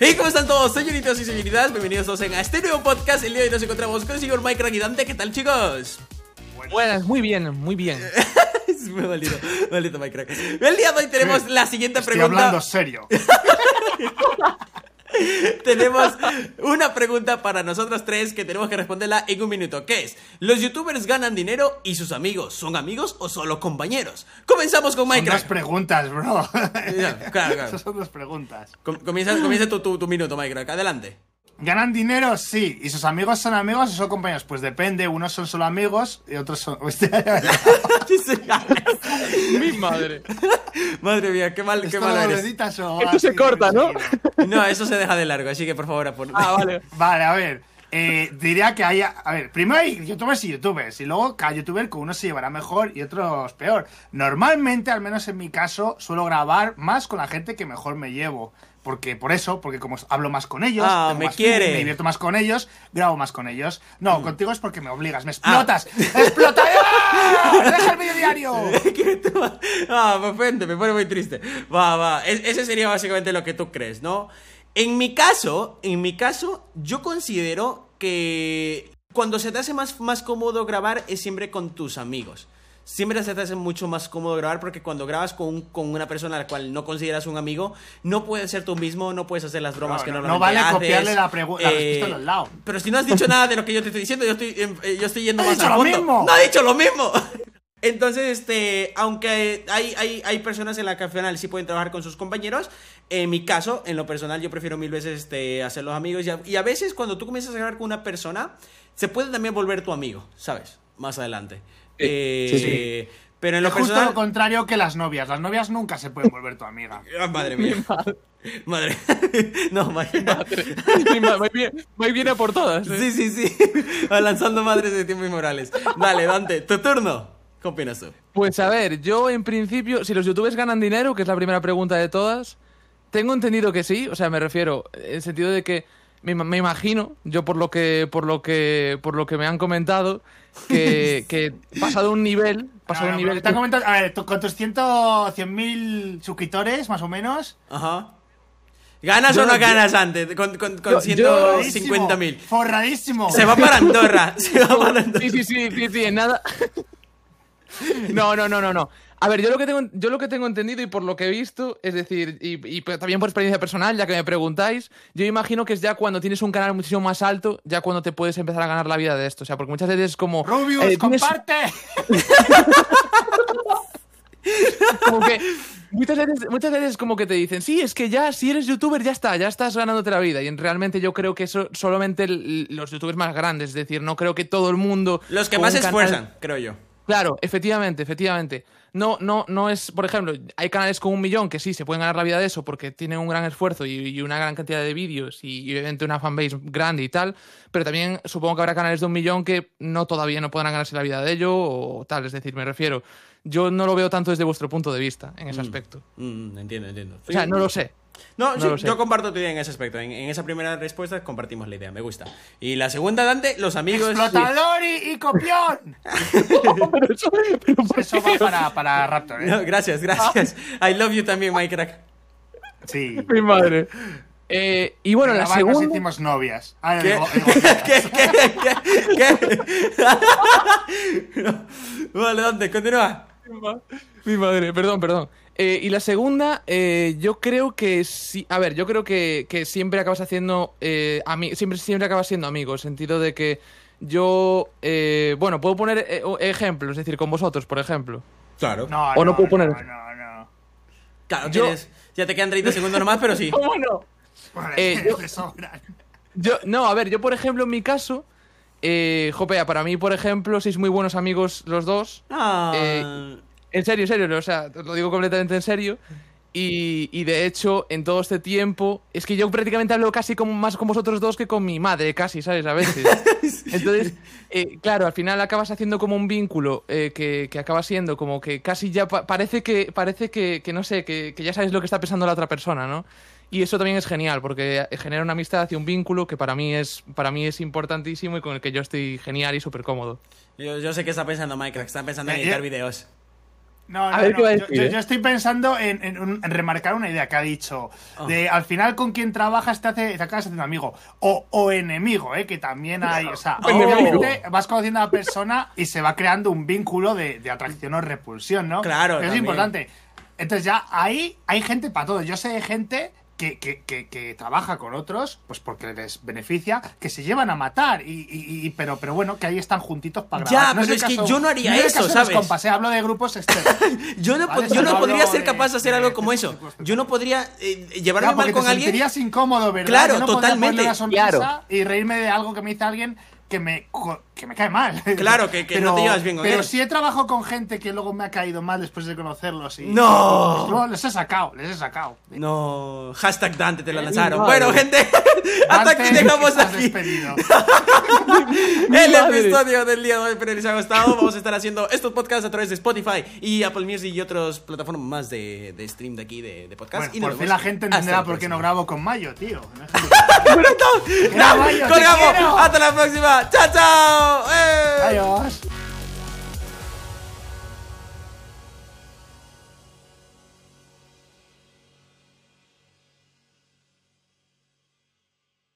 Hey, ¿cómo están todos, señoritos y señoritas? Bienvenidos todos en a este nuevo podcast. El día de hoy nos encontramos con el señor Mike Raguidante. ¿Qué tal, chicos? Buenas, muy bien, muy bien. es muy maldito, maldito Mike Crack. El día de hoy tenemos la siguiente Estoy pregunta. hablando serio. tenemos una pregunta para nosotros tres que tenemos que responderla en un minuto. ¿Qué es? ¿Los youtubers ganan dinero y sus amigos son amigos o solo compañeros? Comenzamos con Son Mike dos preguntas, bro. Claro, claro. Esas son dos preguntas. Com- Comienza, comienza tu, tu- tu minuto, Mike Crack. Adelante. ¿Ganan dinero? Sí. ¿Y sus amigos son amigos o son compañeros? Pues depende. Unos son solo amigos y otros son... Hostia, Mi madre. Madre mía, qué mal, qué ¿Esto malo lo eres. Esto se corta, ¿no? No, eso se deja de largo, así que por favor, pon- Ah, vale. Vale, a ver. Eh, diría que hay. A ver, primero hay youtubers y youtubers. Y luego cada youtuber con unos se llevará mejor y otros peor. Normalmente, al menos en mi caso, suelo grabar más con la gente que mejor me llevo. Porque, por eso, porque como hablo más con ellos, Ah, me más quiere. me divierto más con ellos, grabo más con ellos. No, contigo es porque me obligas, me Ah. explotas. ¡Explota! ¡Deja el vídeo diario! ¿Qué te va- Ah, me ofende, me pone muy triste. Va, va. Es- ese sería básicamente lo que tú crees, ¿no? En mi caso, en mi caso, yo considero que cuando se te hace más, más cómodo grabar es siempre con tus amigos. Siempre se te hace mucho más cómodo grabar porque cuando grabas con, un- con una persona a la cual no consideras un amigo, no puedes ser tú mismo, no puedes hacer las bromas No, que no, no normalmente vale haces. copiarle la pregu- la al lado. Pero si no has dicho nada de lo que yo te estoy diciendo, yo estoy, eh, yo estoy yendo ¡He más dicho lo mismo! ¡No ha dicho lo mismo! Entonces, este, aunque hay, hay, hay personas en las que al final sí pueden trabajar con sus compañeros, en mi caso, en lo personal, yo prefiero mil veces este, hacer los amigos. Y a, y a veces cuando tú comienzas a grabar con una persona, se puede también volver tu amigo, ¿sabes? Más adelante. Eh, sí, sí. Pero en lo Es justo personal... lo contrario que las novias. Las novias nunca se pueden volver tu amiga. Ah, madre mía. Madre. no, madre. Mi ma- Muy bien, muy bien a por todas. ¿eh? Sí, sí, sí. Lanzando madres de tiempo inmorales. Dale, Dante, tu turno. ¿Qué opinas tú? Pues a ver, yo en principio, si los youtubers ganan dinero, que es la primera pregunta de todas, tengo entendido que sí, o sea, me refiero en el sentido de que me, ima- me imagino, yo por lo que por lo que por lo que me han comentado, que, que pasado un nivel, pasado No, un nivel te han comentado- a ver, con tus 100 100.000 suscriptores, más o menos. Ajá. ¿Ganas Yo- o no yo- ganas antes? Con, con, con Yo- yo- 150 mil. Forradísimo. Se va para Andorra. Se va para Andorra. Sí, sí, sí, sí, sí, en nada. No, no, no, no, no. A ver, yo lo que tengo, yo lo que tengo entendido y por lo que he visto, es decir, y, y también por experiencia personal, ya que me preguntáis, yo imagino que es ya cuando tienes un canal muchísimo más alto, ya cuando te puedes empezar a ganar la vida de esto. O sea, porque muchas veces es como. Rubius, eh, tienes- comparte. como que muchas veces, muchas veces como que te dicen, sí, es que ya si eres youtuber ya está, ya estás ganándote la vida. Y realmente yo creo que eso solamente el- los youtubers más grandes, es decir, no creo que todo el mundo... Los que más se canal- esfuerzan, creo yo. Claro, efectivamente, efectivamente. No, no, no es, por ejemplo, hay canales con un millón que sí se pueden ganar la vida de eso porque tienen un gran esfuerzo y, y una gran cantidad de vídeos y, y obviamente una fanbase grande y tal, pero también supongo que habrá canales de un millón que no todavía no podrán ganarse la vida de ello o tal, es decir, me refiero, yo no lo veo tanto desde vuestro punto de vista en ese aspecto. Mm, entiendo, entiendo. O sea, no lo sé. No, no sí, yo comparto tu idea en ese aspecto. En, en esa primera respuesta compartimos la idea, me gusta. Y la segunda, Dante, los amigos. Explotador y, y copión. pero eso, pero ¿por Eso va para, para Raptor, No, ¿eh? gracias, gracias. I love you también, Mike Crack. Sí. Mi madre. Eh, y bueno, la nos segunda... hicimos novias. Ah, ¿Qué? ¿Qué? ¿Qué? ¿Qué? ¿Qué? No. Vale, Dante, continúa. Mi madre, perdón, perdón. Eh, y la segunda, eh, yo creo que sí. A ver, yo creo que, que siempre acabas haciendo. Eh, siempre, siempre acabas siendo amigo. En el sentido de que yo. eh, bueno, puedo poner ejemplos, es decir, con vosotros, por ejemplo. Claro. No, O no puedo poner- No, no, no. Claro, Yo- tienes- ya te quedan 30 segundos nomás, pero sí. ¿Cómo no? Vale, Eh, yo-. Yo, no, a ver, yo, por ejemplo, en mi caso. Eh, Jopea, para mí, por ejemplo, sois muy buenos amigos los dos. Ah, Eh, En serio, en serio, o sea, lo digo completamente en serio. Y, y de hecho, en todo este tiempo, es que yo prácticamente hablo casi como, más con vosotros dos que con mi madre, casi, ¿sabes? A veces. Entonces, eh, claro, al final acabas haciendo como un vínculo eh, que, que acaba siendo como que casi ya pa- parece que, parece que, que no sé, que, que ya sabes lo que está pensando la otra persona, ¿no? Y eso también es genial, porque genera una amistad y un vínculo que para mí es, para mí es importantísimo y con el que yo estoy genial y súper cómodo. yo, yo sé que está pensando Minecraft, está pensando en Eh, editar eh. videos. No, A no, ver no, qué va a yo- decir, yo, ¿eh? yo estoy pensando en, en un- en remarcar una idea que ha dicho. De al final con quien trabajas te, hace, te acabas haciendo amigo. O, o enemigo, ¿eh? que también hay. O sea, O enemigo. obviamente vas conociendo a la persona y se va creando un vínculo de, de atracción o repulsión, ¿no? Claro, Eso es importante. Entonces ya ahí hay gente para todo. Yo sé de gente que, que, que, que trabaja con otros, pues porque les beneficia, que se llevan a matar. Y, y- y- pero, pero bueno, que ahí están juntitos para Ya, grabar. pero el es que yo no haría es el eso, caso ¿sabes? compas, eh, hablo de grupos externos. Yo no, Vale, yo no no podría ser capaz de hacer algo como eso. Yo no podría eh, llevarme Claro, mal con te alguien. sentirías incómodo, ¿verdad? Claro, Yo no podría totalmente. una sonrisa Claro. y reírme de algo que me dice alguien que me, que me cae mal. Claro, que- que no te llevas bien con Pero él. si he trabajado con gente que luego me ha caído mal después de conocerlos y... No. pues luego les he sacado, les he sacado. No, hashtag Dante te lo lanzaron. madre. Bueno, gente, hasta aquí estás aquí despedido. el madre. episodio del día de hoy. Espero que les haya gustado. Vamos a estar haciendo estos podcasts a través de Spotify y Apple Music y otras plataformas más de, de stream de aquí de, de podcast. Bueno, y por fin la gente entenderá la por qué no grabo con Mayo, tío. Mayo, te Colgamos. quiero. Hasta la próxima. Chao, chao. ¡Eh! Adiós.